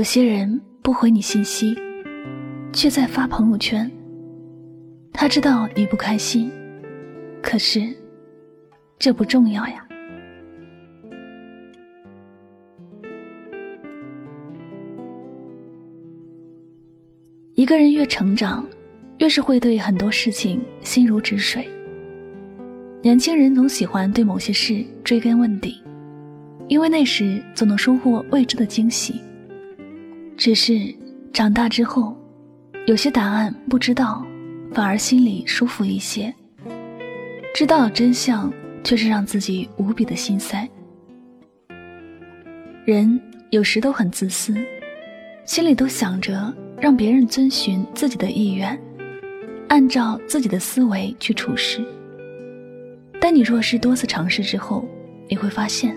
有些人不回你信息，却在发朋友圈。他知道你不开心，可是这不重要呀。一个人越成长，越是会对很多事情心如止水。年轻人总喜欢对某些事追根问底，因为那时总能收获未知的惊喜。只是长大之后，有些答案不知道，反而心里舒服一些；知道了真相，却是让自己无比的心塞。人有时都很自私，心里都想着让别人遵循自己的意愿，按照自己的思维去处事。但你若是多次尝试之后，你会发现，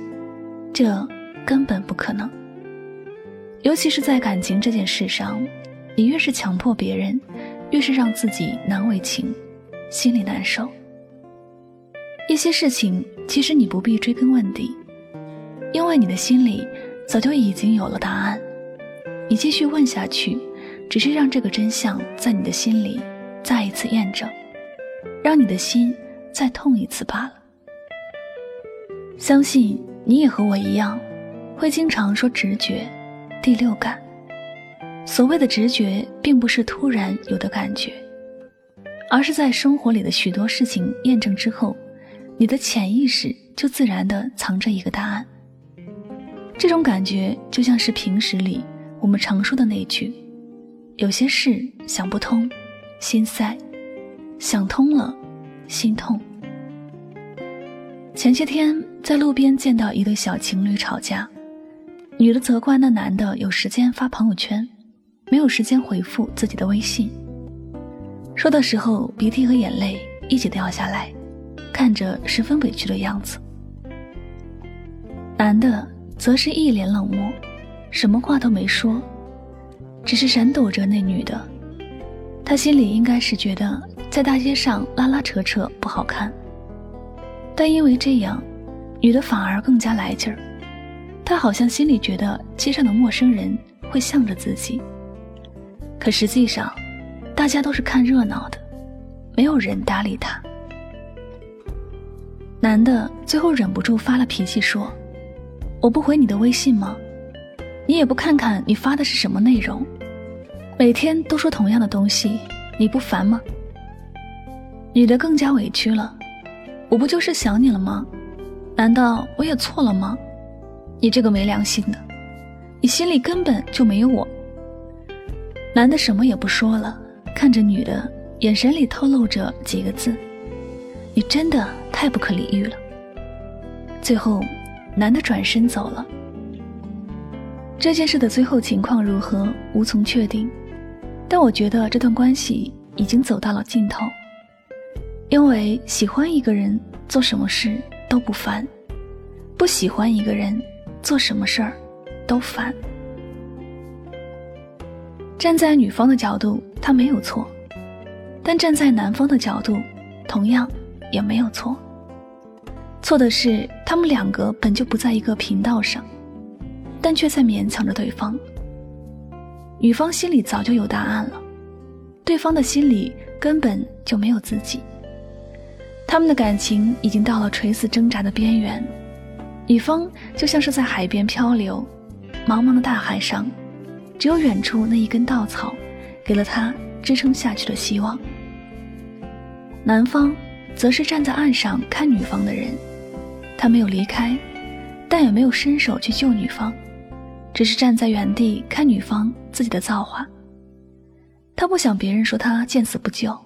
这根本不可能。尤其是在感情这件事上，你越是强迫别人，越是让自己难为情，心里难受。一些事情其实你不必追根问底，因为你的心里早就已经有了答案。你继续问下去，只是让这个真相在你的心里再一次验证，让你的心再痛一次罢了。相信你也和我一样，会经常说直觉。第六感，所谓的直觉，并不是突然有的感觉，而是在生活里的许多事情验证之后，你的潜意识就自然的藏着一个答案。这种感觉就像是平时里我们常说的那句：“有些事想不通，心塞；想通了，心痛。”前些天在路边见到一对小情侣吵架。女的责怪那男的有时间发朋友圈，没有时间回复自己的微信。说的时候鼻涕和眼泪一起掉下来，看着十分委屈的样子。男的则是一脸冷漠，什么话都没说，只是闪躲着那女的。他心里应该是觉得在大街上拉拉扯扯不好看，但因为这样，女的反而更加来劲儿。他好像心里觉得街上的陌生人会向着自己，可实际上，大家都是看热闹的，没有人搭理他。男的最后忍不住发了脾气说：“我不回你的微信吗？你也不看看你发的是什么内容，每天都说同样的东西，你不烦吗？”女的更加委屈了：“我不就是想你了吗？难道我也错了吗？”你这个没良心的，你心里根本就没有我。男的什么也不说了，看着女的，眼神里透露着几个字：“你真的太不可理喻了。”最后，男的转身走了。这件事的最后情况如何，无从确定，但我觉得这段关系已经走到了尽头。因为喜欢一个人，做什么事都不烦；不喜欢一个人。做什么事儿都烦。站在女方的角度，他没有错；但站在男方的角度，同样也没有错。错的是他们两个本就不在一个频道上，但却在勉强着对方。女方心里早就有答案了，对方的心里根本就没有自己。他们的感情已经到了垂死挣扎的边缘。女方就像是在海边漂流，茫茫的大海上，只有远处那一根稻草，给了他支撑下去的希望。男方则是站在岸上看女方的人，他没有离开，但也没有伸手去救女方，只是站在原地看女方自己的造化。他不想别人说他见死不救，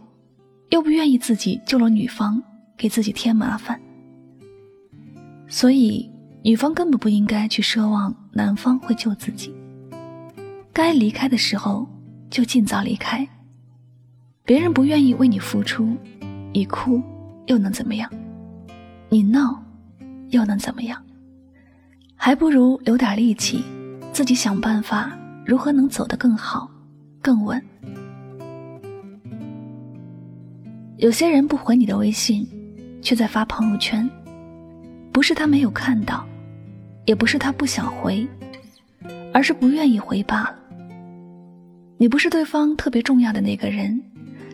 又不愿意自己救了女方，给自己添麻烦。所以，女方根本不应该去奢望男方会救自己。该离开的时候就尽早离开。别人不愿意为你付出，你哭又能怎么样？你闹又能怎么样？还不如留点力气，自己想办法如何能走得更好、更稳。有些人不回你的微信，却在发朋友圈。不是他没有看到，也不是他不想回，而是不愿意回罢了。你不是对方特别重要的那个人，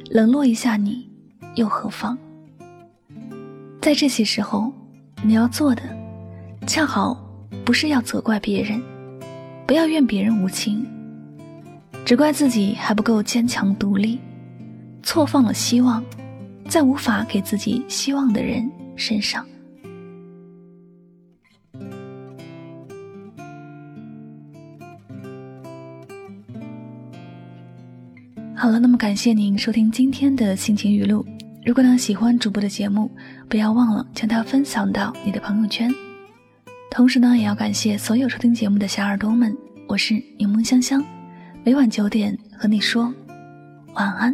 冷落一下你，又何妨？在这些时候，你要做的，恰好不是要责怪别人，不要怨别人无情，只怪自己还不够坚强独立，错放了希望，在无法给自己希望的人身上。好了，那么感谢您收听今天的心情语录。如果呢喜欢主播的节目，不要忘了将它分享到你的朋友圈。同时呢，也要感谢所有收听节目的小耳朵们。我是柠檬香香，每晚九点和你说晚安。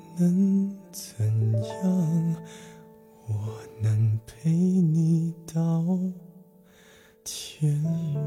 能怎样？我能陪你到天明